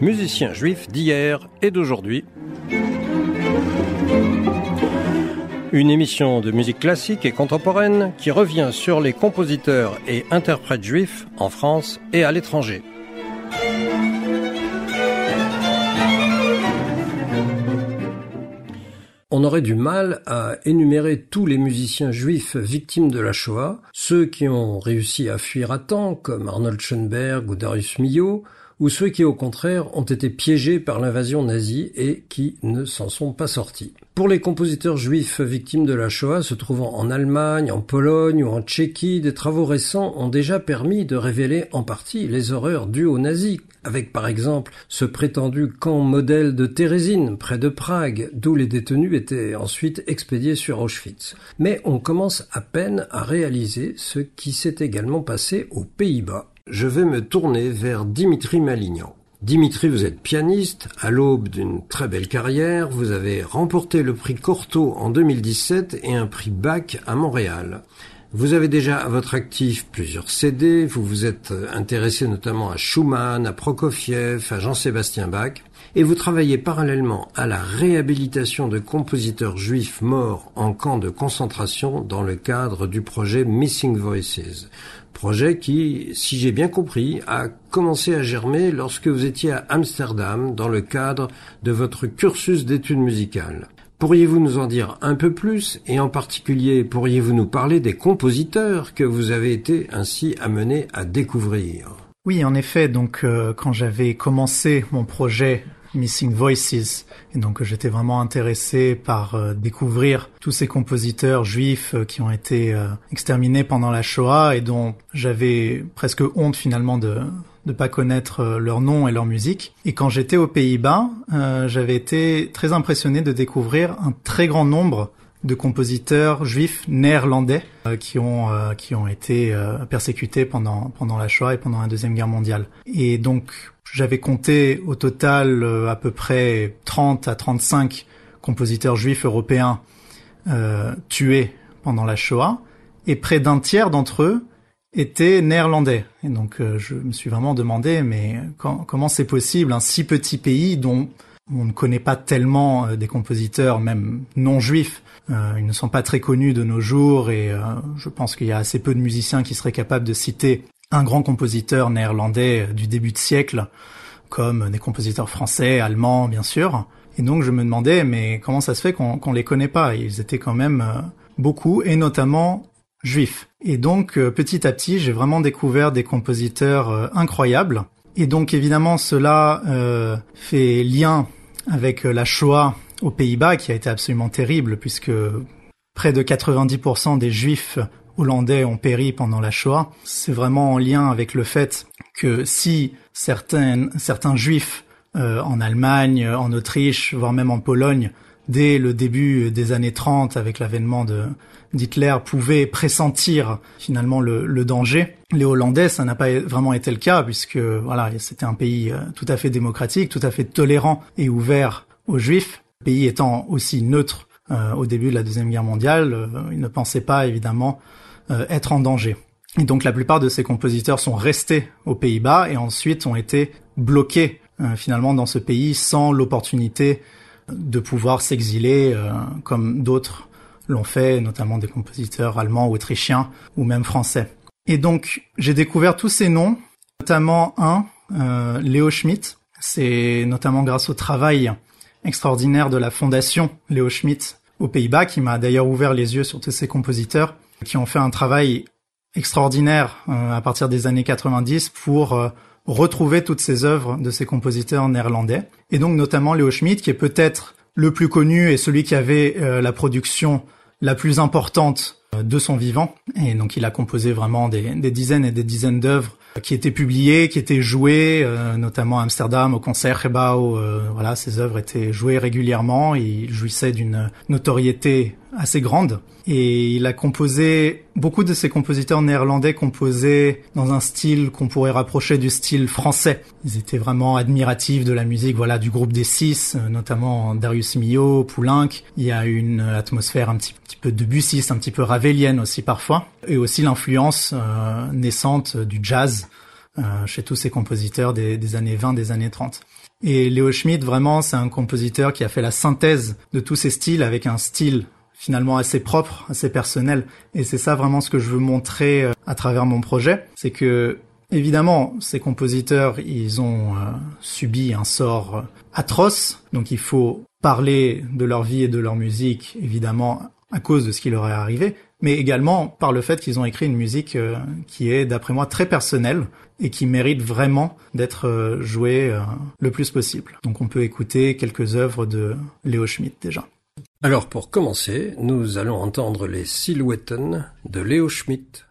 musiciens juifs d'hier et d'aujourd'hui. Une émission de musique classique et contemporaine qui revient sur les compositeurs et interprètes juifs en France et à l'étranger. On aurait du mal à énumérer tous les musiciens juifs victimes de la Shoah, ceux qui ont réussi à fuir à temps, comme Arnold Schoenberg ou Darius Milhaud, ou ceux qui au contraire ont été piégés par l'invasion nazie et qui ne s'en sont pas sortis. Pour les compositeurs juifs victimes de la Shoah se trouvant en Allemagne, en Pologne ou en Tchéquie, des travaux récents ont déjà permis de révéler en partie les horreurs dues aux nazis, avec par exemple ce prétendu camp modèle de Térésine près de Prague, d'où les détenus étaient ensuite expédiés sur Auschwitz. Mais on commence à peine à réaliser ce qui s'est également passé aux Pays-Bas je vais me tourner vers Dimitri Malignan. Dimitri, vous êtes pianiste, à l'aube d'une très belle carrière, vous avez remporté le prix Cortot en 2017 et un prix Bach à Montréal. Vous avez déjà à votre actif plusieurs CD, vous vous êtes intéressé notamment à Schumann, à Prokofiev, à Jean-Sébastien Bach, et vous travaillez parallèlement à la réhabilitation de compositeurs juifs morts en camp de concentration dans le cadre du projet Missing Voices. Projet qui, si j'ai bien compris, a commencé à germer lorsque vous étiez à Amsterdam dans le cadre de votre cursus d'études musicales. Pourriez-vous nous en dire un peu plus et en particulier pourriez-vous nous parler des compositeurs que vous avez été ainsi amené à découvrir? Oui, en effet, donc euh, quand j'avais commencé mon projet Missing Voices. Et donc j'étais vraiment intéressé par euh, découvrir tous ces compositeurs juifs euh, qui ont été euh, exterminés pendant la Shoah et dont j'avais presque honte finalement de ne pas connaître leur nom et leur musique. Et quand j'étais aux Pays-Bas, j'avais été très impressionné de découvrir un très grand nombre de compositeurs juifs néerlandais qui ont qui ont été persécutés pendant pendant la Shoah et pendant la deuxième guerre mondiale. Et donc j'avais compté au total euh, à peu près 30 à 35 compositeurs juifs européens euh, tués pendant la Shoah, et près d'un tiers d'entre eux étaient néerlandais. Et donc euh, je me suis vraiment demandé, mais comment c'est possible un si petit pays dont on ne connaît pas tellement des compositeurs, même non juifs. ils ne sont pas très connus de nos jours et je pense qu'il y a assez peu de musiciens qui seraient capables de citer un grand compositeur néerlandais du début de siècle, comme des compositeurs français, allemands, bien sûr. Et donc je me demandais, mais comment ça se fait qu'on ne les connaît pas? Ils étaient quand même euh, beaucoup, et notamment juifs. Et donc euh, petit à petit, j'ai vraiment découvert des compositeurs euh, incroyables. Et donc évidemment, cela fait lien avec la Shoah aux Pays-Bas, qui a été absolument terrible, puisque près de 90% des juifs hollandais ont péri pendant la Shoah, c'est vraiment en lien avec le fait que si certains, certains juifs euh, en Allemagne, en Autriche, voire même en Pologne, dès le début des années 30, avec l'avènement de d'Hitler, pouvaient pressentir finalement le, le, danger. Les Hollandais, ça n'a pas vraiment été le cas, puisque voilà, c'était un pays euh, tout à fait démocratique, tout à fait tolérant et ouvert aux juifs, pays étant aussi neutre euh, au début de la deuxième guerre mondiale. Euh, ils ne pensaient pas évidemment être en danger. Et donc la plupart de ces compositeurs sont restés aux Pays-Bas et ensuite ont été bloqués euh, finalement dans ce pays sans l'opportunité de pouvoir s'exiler euh, comme d'autres l'ont fait, notamment des compositeurs allemands, autrichiens ou même français. Et donc j'ai découvert tous ces noms, notamment un, euh, Léo Schmidt. C'est notamment grâce au travail extraordinaire de la fondation Léo Schmidt aux Pays-Bas qui m'a d'ailleurs ouvert les yeux sur tous ces compositeurs qui ont fait un travail extraordinaire euh, à partir des années 90 pour euh, retrouver toutes ces œuvres de ces compositeurs néerlandais. Et donc notamment Léo Schmidt, qui est peut-être le plus connu et celui qui avait euh, la production la plus importante de son vivant. Et donc il a composé vraiment des, des dizaines et des dizaines d'œuvres qui étaient publiées, qui étaient jouées, notamment à Amsterdam, au concert Euh, voilà, ces œuvres étaient jouées régulièrement. Il jouissait d'une notoriété assez grande. Et il a composé, beaucoup de ses compositeurs néerlandais composaient dans un style qu'on pourrait rapprocher du style français. Ils étaient vraiment admiratifs de la musique, voilà, du groupe des six, euh, notamment Darius Milhaud, Poulenc. Il y a une atmosphère un petit, petit peu debussiste, un petit peu ravelienne aussi parfois. Et aussi l'influence euh, naissante du jazz chez tous ces compositeurs des, des, années 20, des années 30. Et Léo Schmidt, vraiment, c'est un compositeur qui a fait la synthèse de tous ces styles avec un style finalement assez propre, assez personnel. Et c'est ça vraiment ce que je veux montrer euh, à travers mon projet. C'est que, évidemment, ces compositeurs, ils ont euh, subi un sort euh, atroce. Donc il faut parler de leur vie et de leur musique, évidemment, à cause de ce qui leur est arrivé, mais également par le fait qu'ils ont écrit une musique qui est, d'après moi, très personnelle et qui mérite vraiment d'être jouée le plus possible. Donc on peut écouter quelques œuvres de Léo Schmidt déjà. Alors pour commencer, nous allons entendre les Silhouetten de Léo Schmidt.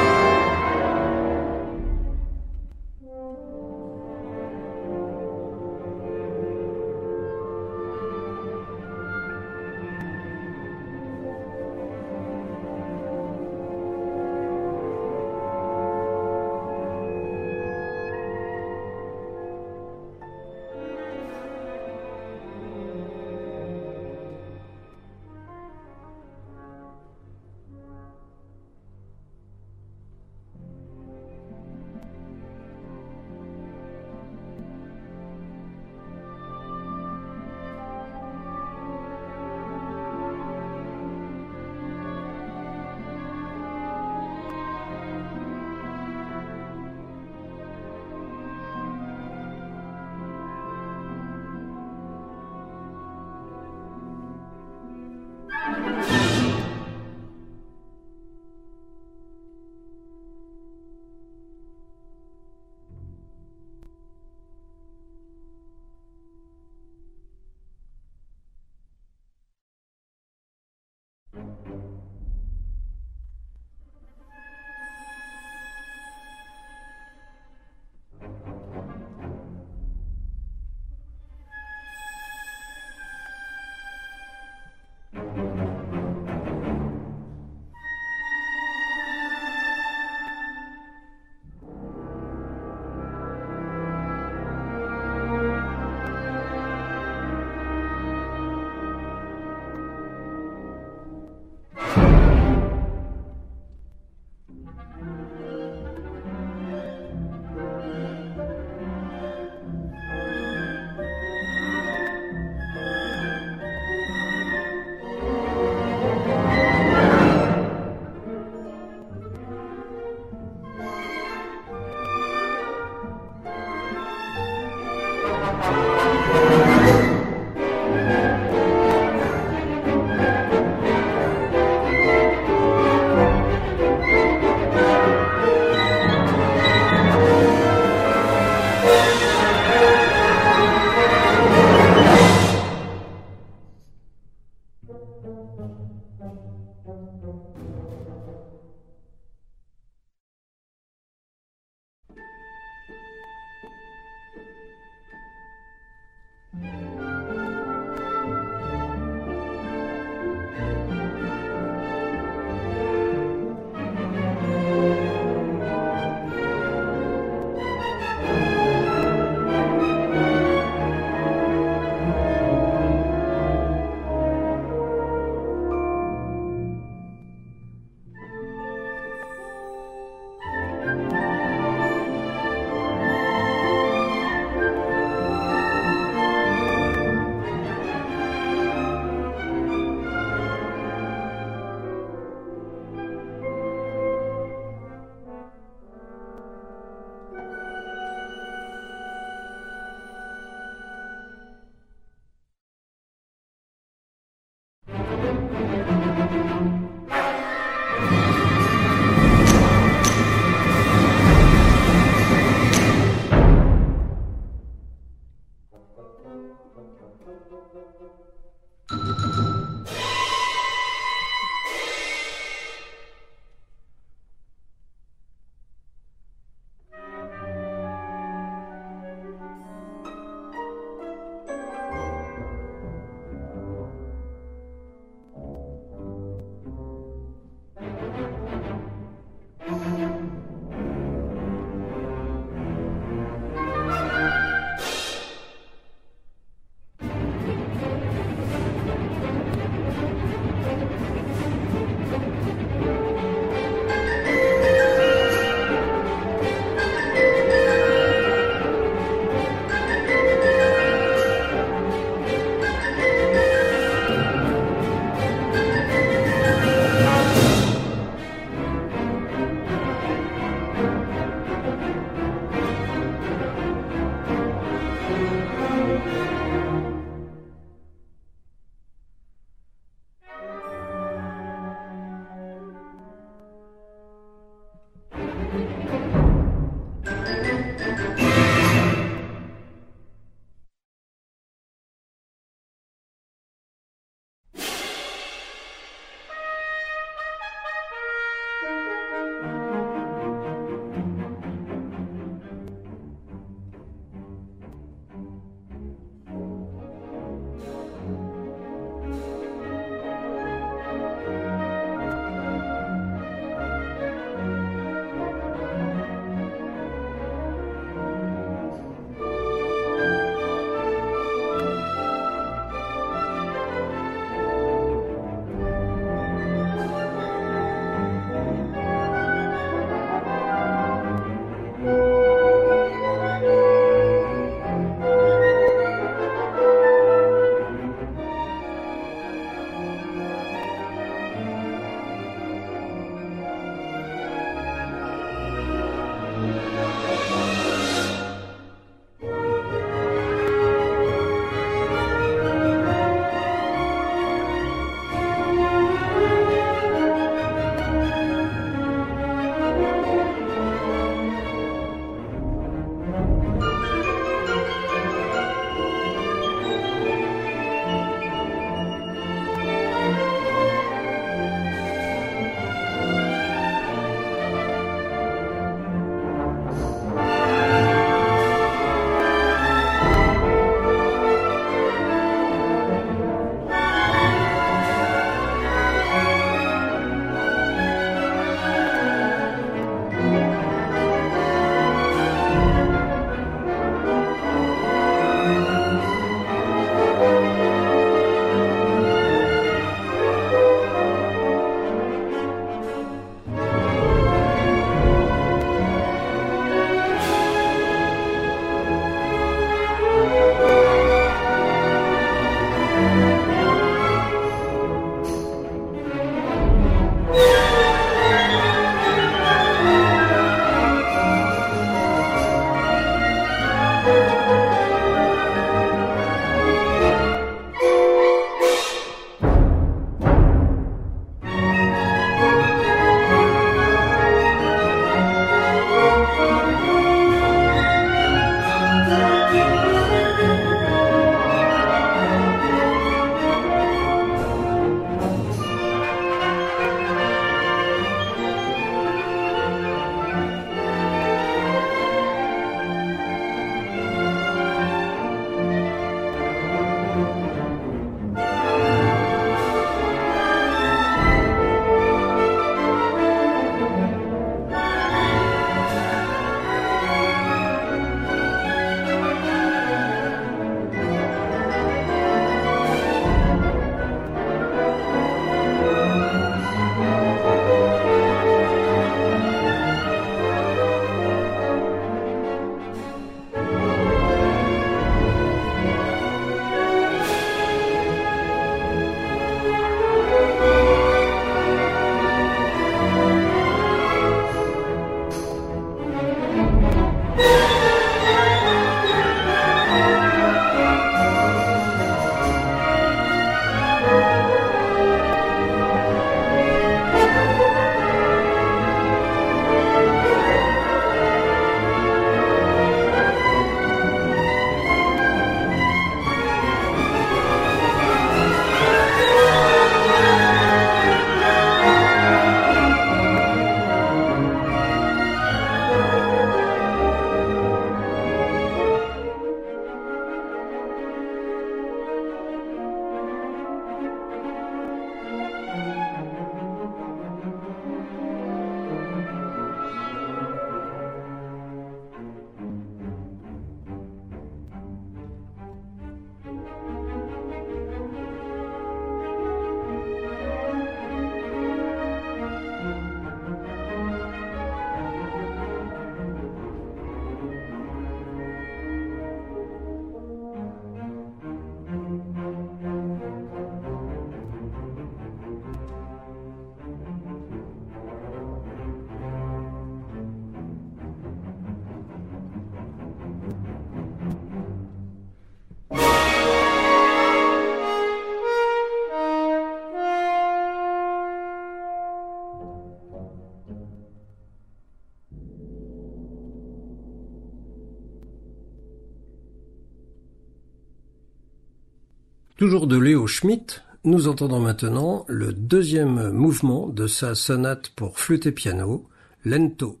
Toujours de Léo Schmitt, nous entendons maintenant le deuxième mouvement de sa sonate pour flûte et piano, Lento.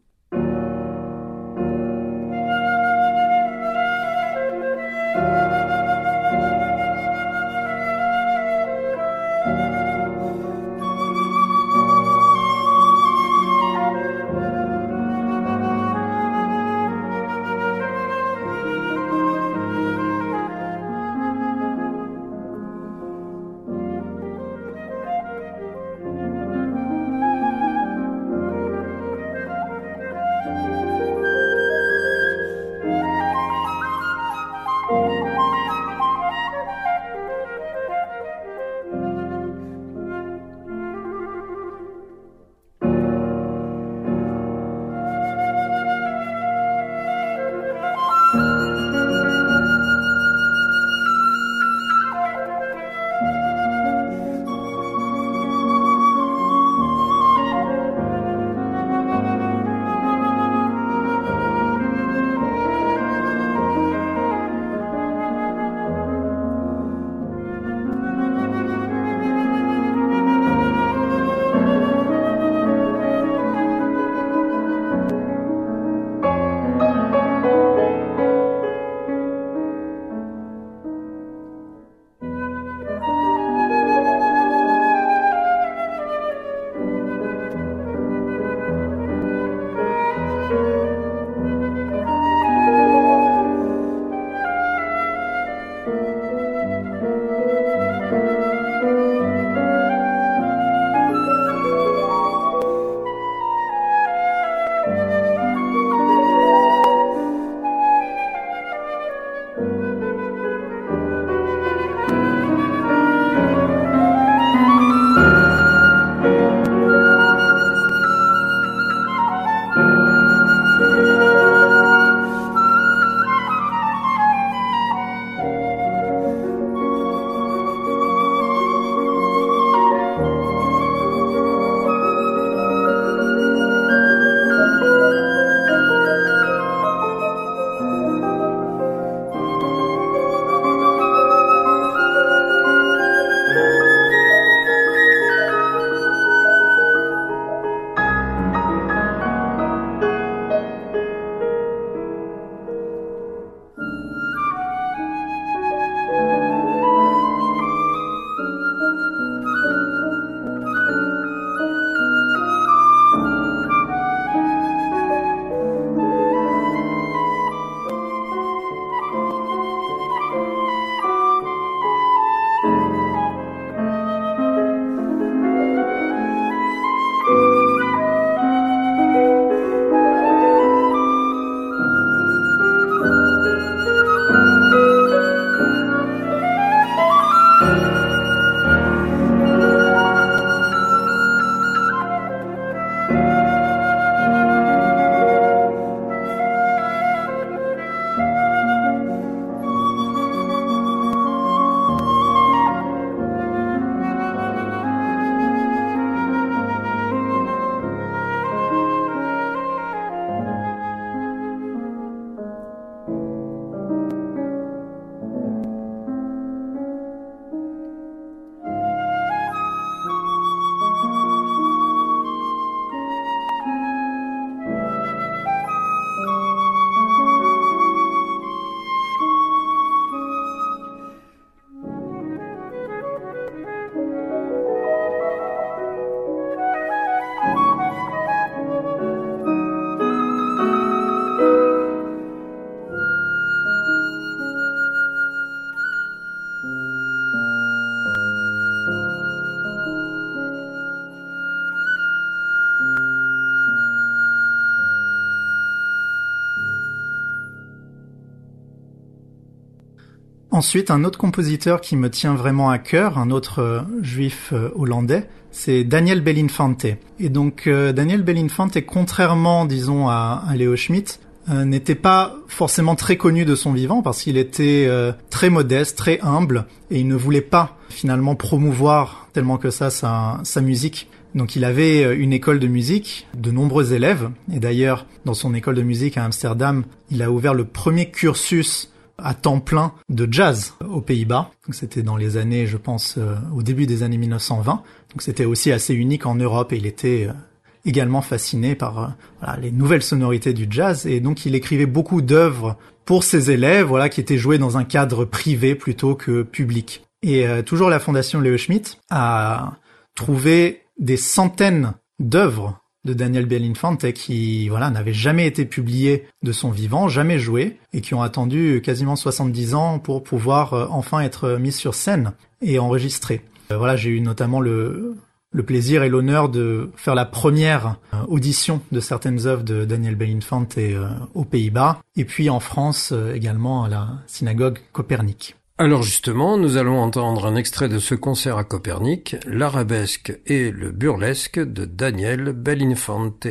Ensuite, un autre compositeur qui me tient vraiment à cœur, un autre euh, juif euh, hollandais, c'est Daniel Belinfante. Et donc euh, Daniel Belinfante, contrairement, disons, à, Léo Schmidt, n'était pas forcément très connu de son vivant parce qu'il était très modeste, très humble, et il ne voulait pas finalement promouvoir tellement que ça sa, sa musique. Donc il avait une école de musique, de nombreux élèves, et d'ailleurs dans son école de musique à Amsterdam, il a ouvert le premier cursus à temps plein de jazz aux Pays-Bas. C'était dans les années, je pense, au début des années 1920. Donc c'était aussi assez unique en Europe et il était également fasciné par les nouvelles sonorités du jazz et donc il écrivait beaucoup d'œuvres pour ses élèves, voilà, qui étaient jouées dans un cadre privé plutôt que public. Et toujours la fondation Leo Schmidt a trouvé des centaines d'œuvres de Daniel Belinfante qui voilà n'avaient jamais été publiées de son vivant, jamais jouées et qui ont attendu quasiment 70 ans pour pouvoir euh, enfin être mises sur scène et enregistrées. Euh, voilà, j'ai eu notamment le le plaisir et l'honneur de faire la première euh, audition de certaines œuvres de Daniel Belinfante aux Pays-Bas et puis en France également à la synagogue Copernic. Alors justement, nous allons entendre un extrait de ce concert à Copernic, l'arabesque et le burlesque de Daniel Belinfante.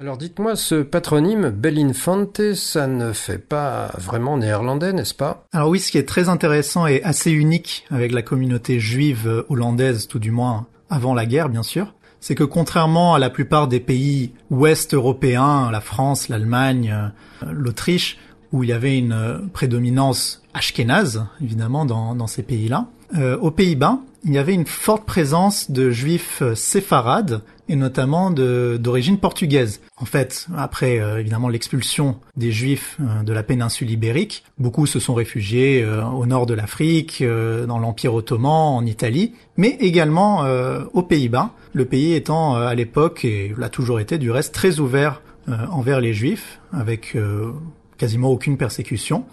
Alors dites-moi, ce patronyme Belinfante, ça ne fait pas vraiment néerlandais, n'est-ce pas? Alors oui, ce qui est très intéressant et assez unique avec la communauté juive hollandaise, tout du moins avant la guerre bien sûr, c'est que contrairement à la plupart des pays ouest européens, la France, l'Allemagne, euh, l'Autriche, où il y avait une euh, prédominance ashkénaze, évidemment, dans, ces pays-là, euh, aux Pays-Bas, il y avait une forte présence de juifs séfarades et notamment d'origine portugaise. En fait, après évidemment l'expulsion des juifs de la péninsule ibérique, beaucoup se sont réfugiés au nord de l'Afrique, dans l'Empire ottoman, en Italie, mais également aux Pays-Bas, le pays étant euh, à l'époque, et l'a toujours été du reste, très ouvert euh, envers les juifs, avec euh, quasiment aucune persécution.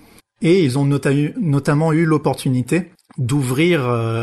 Et ils ont notamment eu l'opportunité d'ouvrir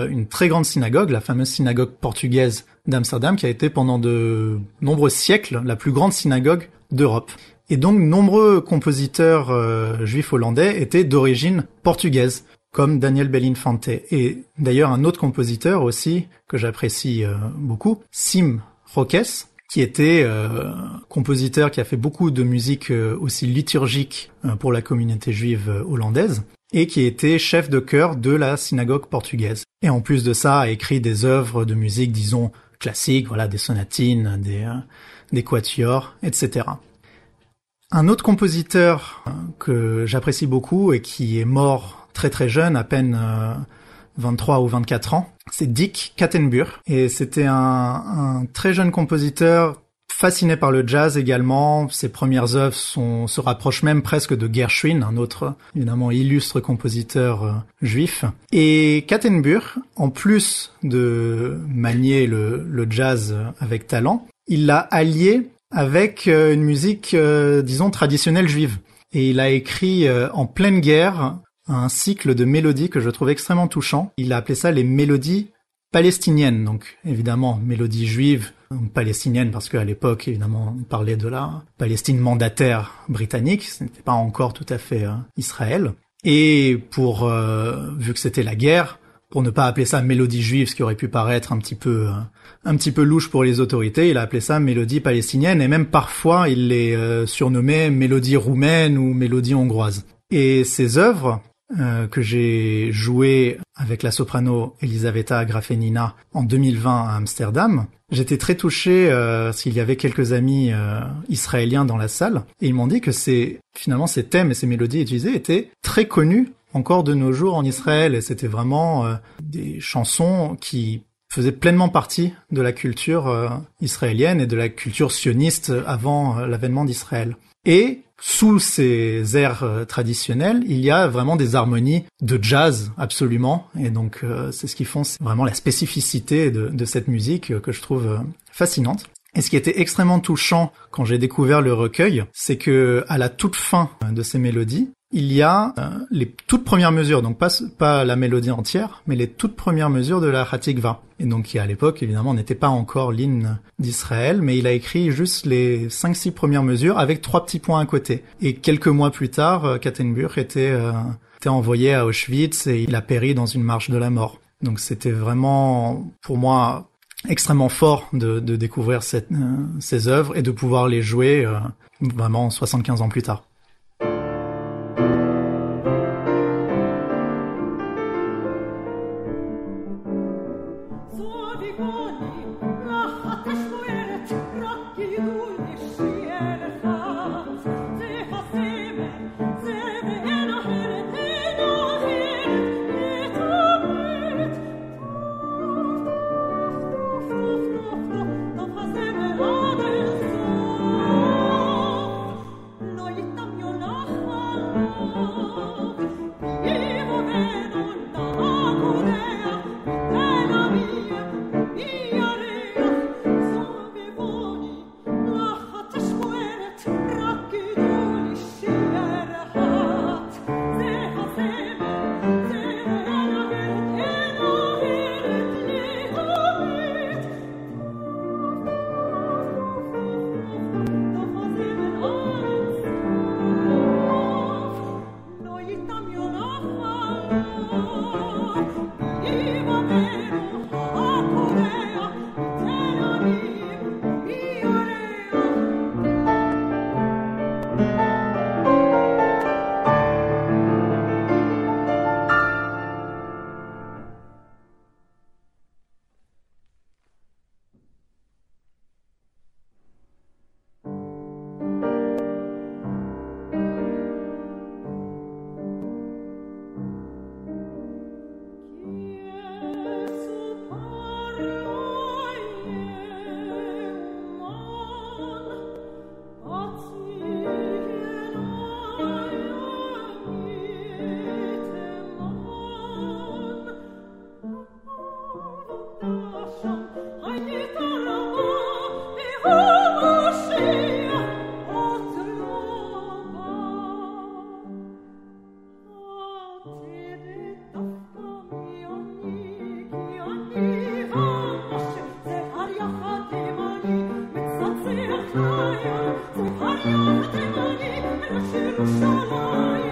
une très grande synagogue, la fameuse synagogue portugaise d'Amsterdam, qui a été pendant de nombreux siècles la plus grande synagogue d'Europe. Et donc nombreux compositeurs juifs hollandais étaient d'origine portugaise comme Daniel Belinfante. Et d'ailleurs un autre compositeur aussi que j'apprécie euh, beaucoup, Sim Roques, qui était euh, compositeur qui a fait beaucoup de musique euh, aussi liturgique pour la communauté juive hollandaise et qui était chef de chœur de la synagogue portugaise. Et en plus de ça, a écrit des œuvres de musique, disons, classiques, voilà, des sonatines, des, des quatuors, etc. Un autre compositeur que j'apprécie beaucoup et qui est mort très très jeune, à peine 23 euh, ou 24 ans. C'est Dick Kattenburg et c'était un, un, très jeune compositeur fasciné par le jazz également. Ses premières œuvres sont, se rapprochent même presque de Gershwin, un autre évidemment illustre compositeur euh, juif. Et Kattenburg, en plus de manier le, le jazz avec talent, il l'a allié avec euh, une musique, disons, traditionnelle juive. Et il a écrit en pleine guerre un cycle de mélodies que je trouve extrêmement touchant. Il a appelé ça les mélodies palestiniennes, donc évidemment mélodies juives, palestiniennes parce qu'à l'époque évidemment on parlait de la Palestine mandataire britannique, ce n'était pas encore tout à fait euh, Israël. Et pour euh, vu que c'était la guerre, pour ne pas appeler ça mélodie juive, ce qui aurait pu paraître un petit peu euh, un petit peu louche pour les autorités, il a appelé ça mélodie palestinienne et même parfois il les surnommait mélodie roumaine ou mélodie hongroise. Et ces œuvres euh, que j'ai joué avec la soprano Elisaveta Grafenina en 2020 à Amsterdam, j'étais très touché euh, s'il y avait quelques amis euh, israéliens dans la salle et ils m'ont dit que c'est finalement ces thèmes et ces mélodies utilisées étaient très connus encore de nos jours en Israël et c'était vraiment des chansons qui faisaient pleinement partie de la culture israélienne et de la culture sioniste avant l'avènement d'Israël. Et sous ces airs euh, traditionnels, il y a vraiment des harmonies de jazz absolument. Et donc euh, c'est ce qui font vraiment la spécificité de, de cette musique euh, que je trouve fascinante. Et ce qui était extrêmement touchant quand j'ai découvert le recueil, c'est que à la toute fin de ces mélodies, il y a euh, les toutes premières mesures, donc pas, pas la mélodie entière, mais les toutes premières mesures de la Hatikva. Et donc qui à l'époque, évidemment, n'était pas encore l'hymne d'Israël, mais il a écrit juste les 5-6 premières mesures avec trois petits points à côté. Et quelques mois plus tard, euh, Kattenburg était, euh, était envoyé à Auschwitz et il a péri dans une marche de la mort. Donc c'était vraiment, pour moi, extrêmement fort de, de découvrir cette, ces œuvres et de pouvoir les jouer vraiment 75 ans plus tard. Hariya, Hariya, Hariya,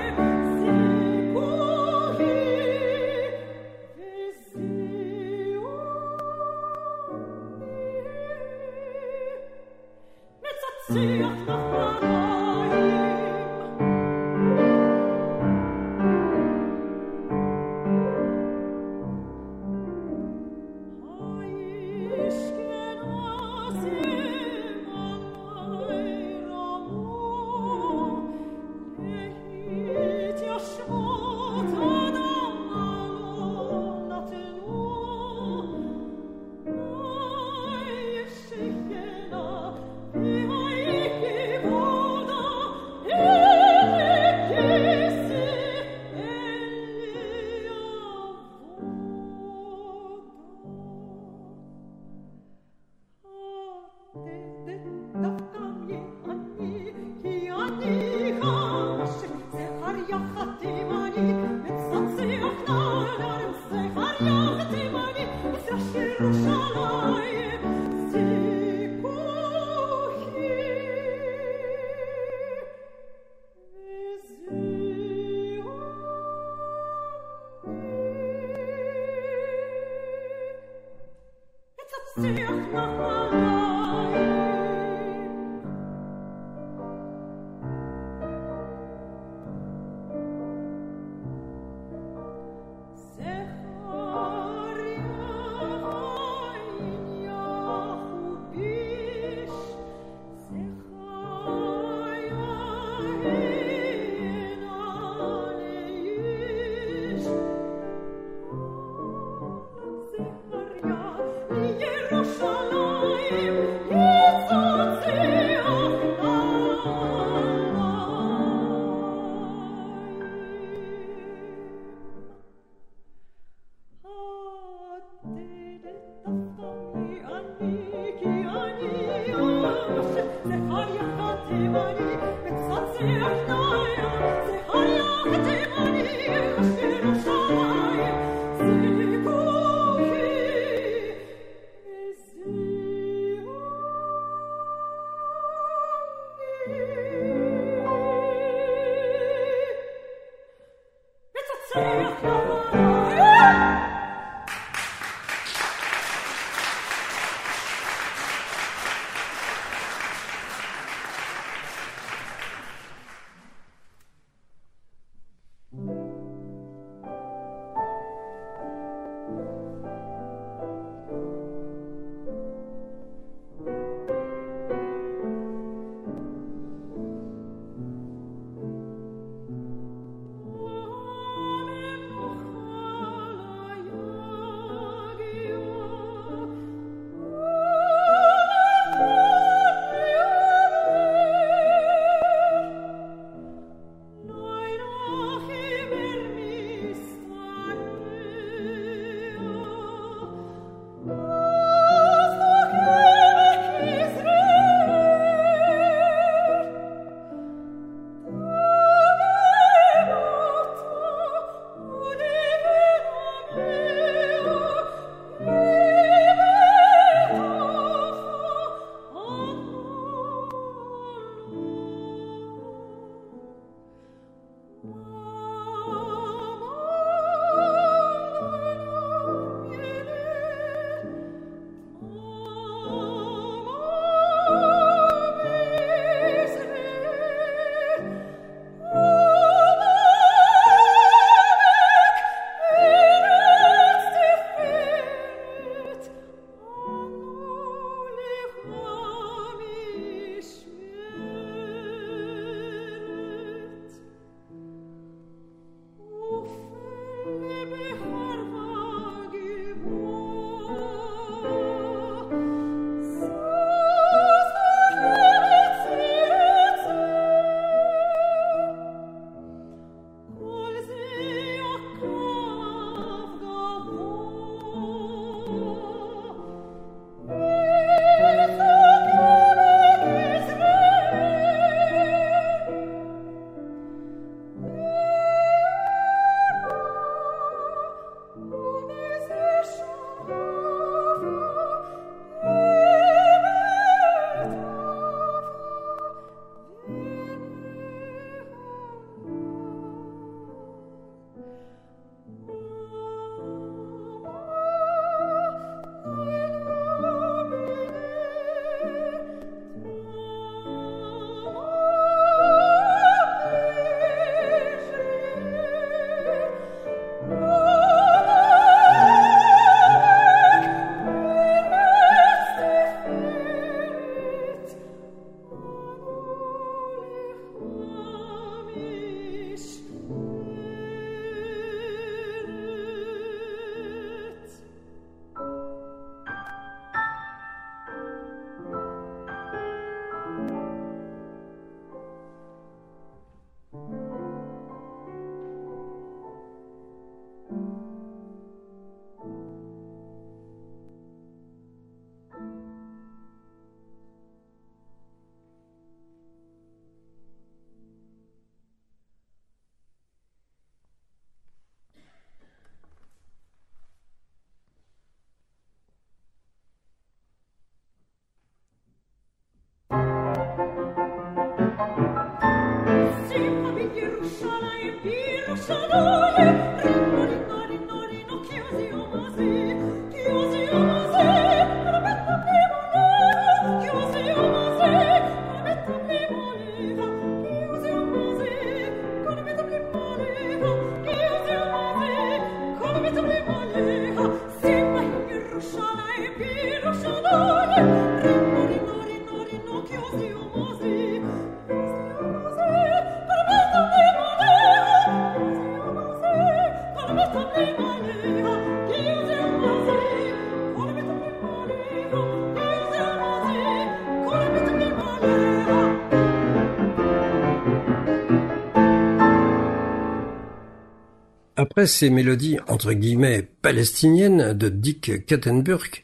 Après ces mélodies entre guillemets palestiniennes de Dick Kattenburg,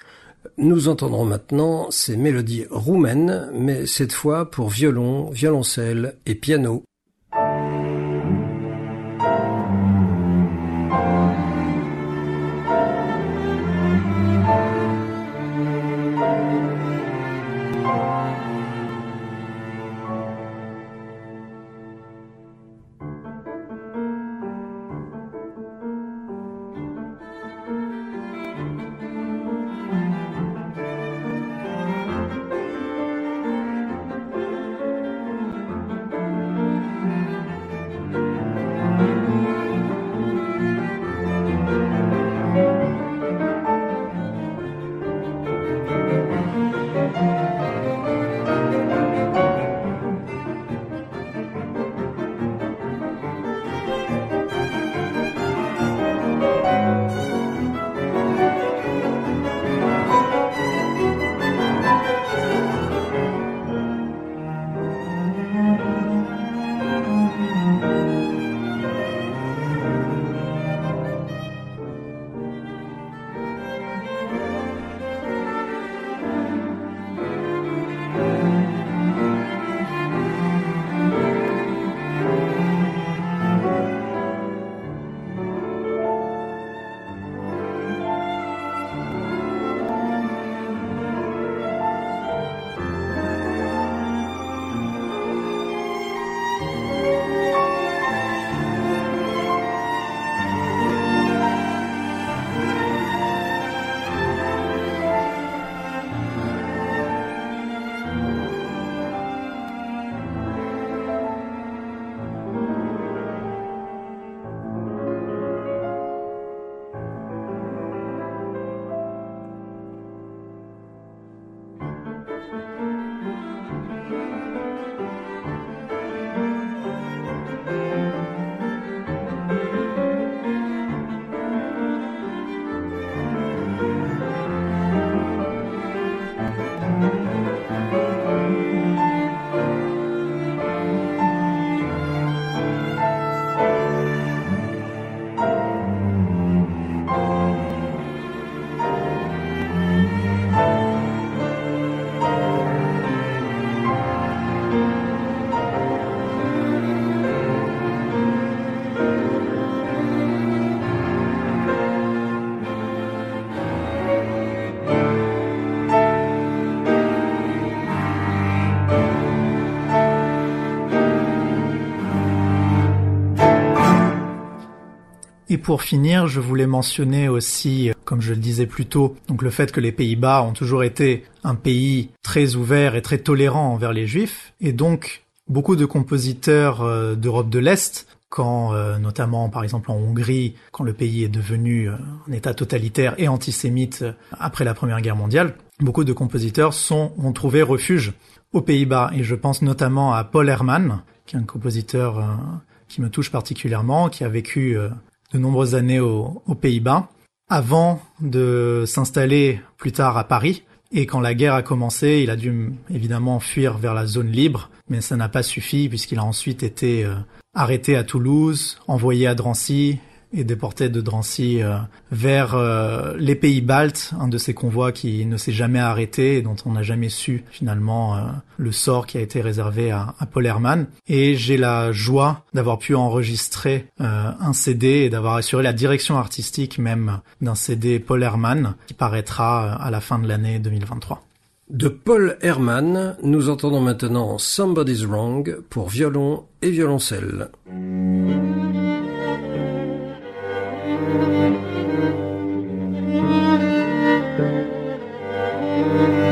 nous entendrons maintenant ces mélodies roumaines, mais cette fois pour violon, violoncelle et piano. Et pour finir, je voulais mentionner aussi, comme je le disais plus tôt, donc le fait que les Pays-Bas ont toujours été un pays très ouvert et très tolérant envers les Juifs, et donc beaucoup de compositeurs euh, d'Europe de l'Est, quand euh, notamment par exemple en Hongrie, quand le pays est devenu euh, un État totalitaire et antisémite après la Première Guerre mondiale, beaucoup de compositeurs sont, ont trouvé refuge aux Pays-Bas, et je pense notamment à Paul Hermann, qui est un compositeur qui me touche particulièrement, qui a vécu de nombreuses années aux, Pays-Bas, avant de s'installer plus tard à Paris. Et quand la guerre a commencé, il a dû évidemment fuir vers la zone libre, mais ça n'a pas suffi puisqu'il a ensuite été euh, arrêté à Toulouse, envoyé à Drancy, et déporté de Drancy euh, vers euh, les pays baltes, un de ces convois qui ne s'est jamais arrêté et dont on n'a jamais su finalement euh, le sort qui a été réservé à, à Paul Herman. Et j'ai la joie d'avoir pu enregistrer un CD et d'avoir assuré la direction artistique même d'un CD Paul Herman qui paraîtra à la fin de l'année 2023. De Paul Herman, nous entendons maintenant Somebody's Wrong pour violon et violoncelle. thank you.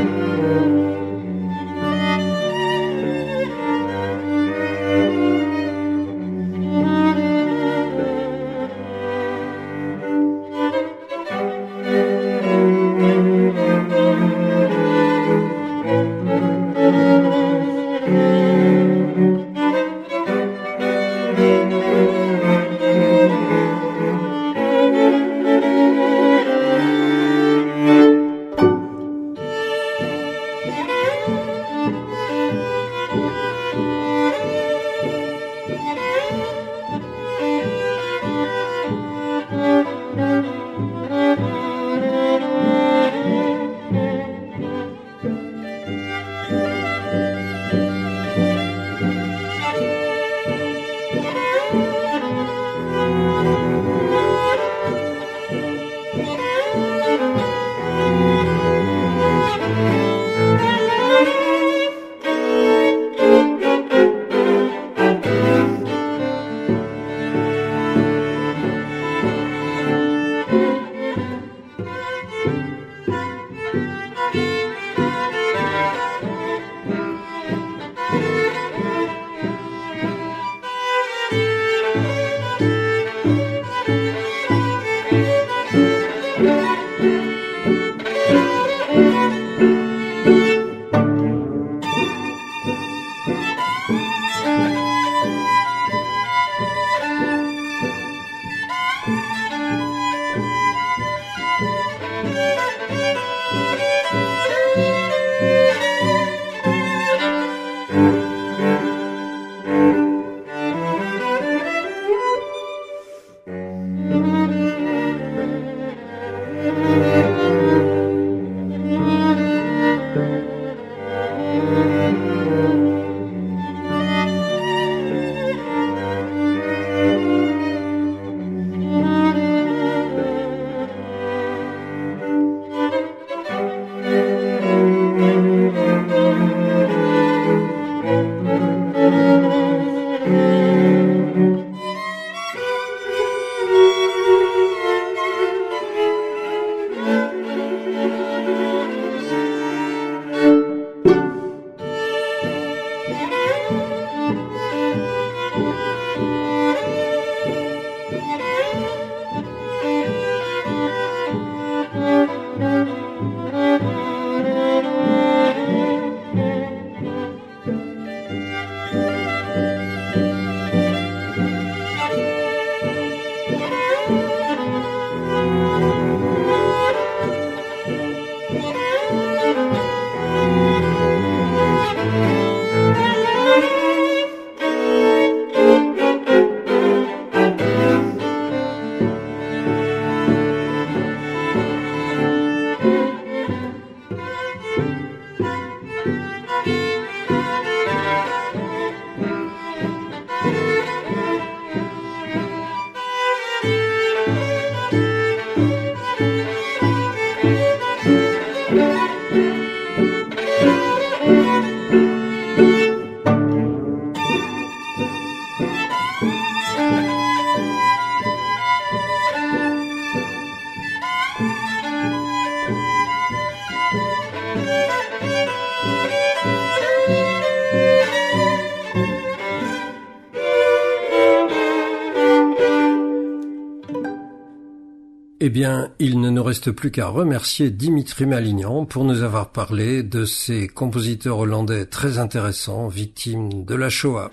Il ne nous reste plus qu'à remercier Dimitri Malignan pour nous avoir parlé de ces compositeurs hollandais très intéressants, victimes de la Shoah.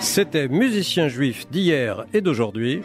C'était Musicien juif d'hier et d'aujourd'hui.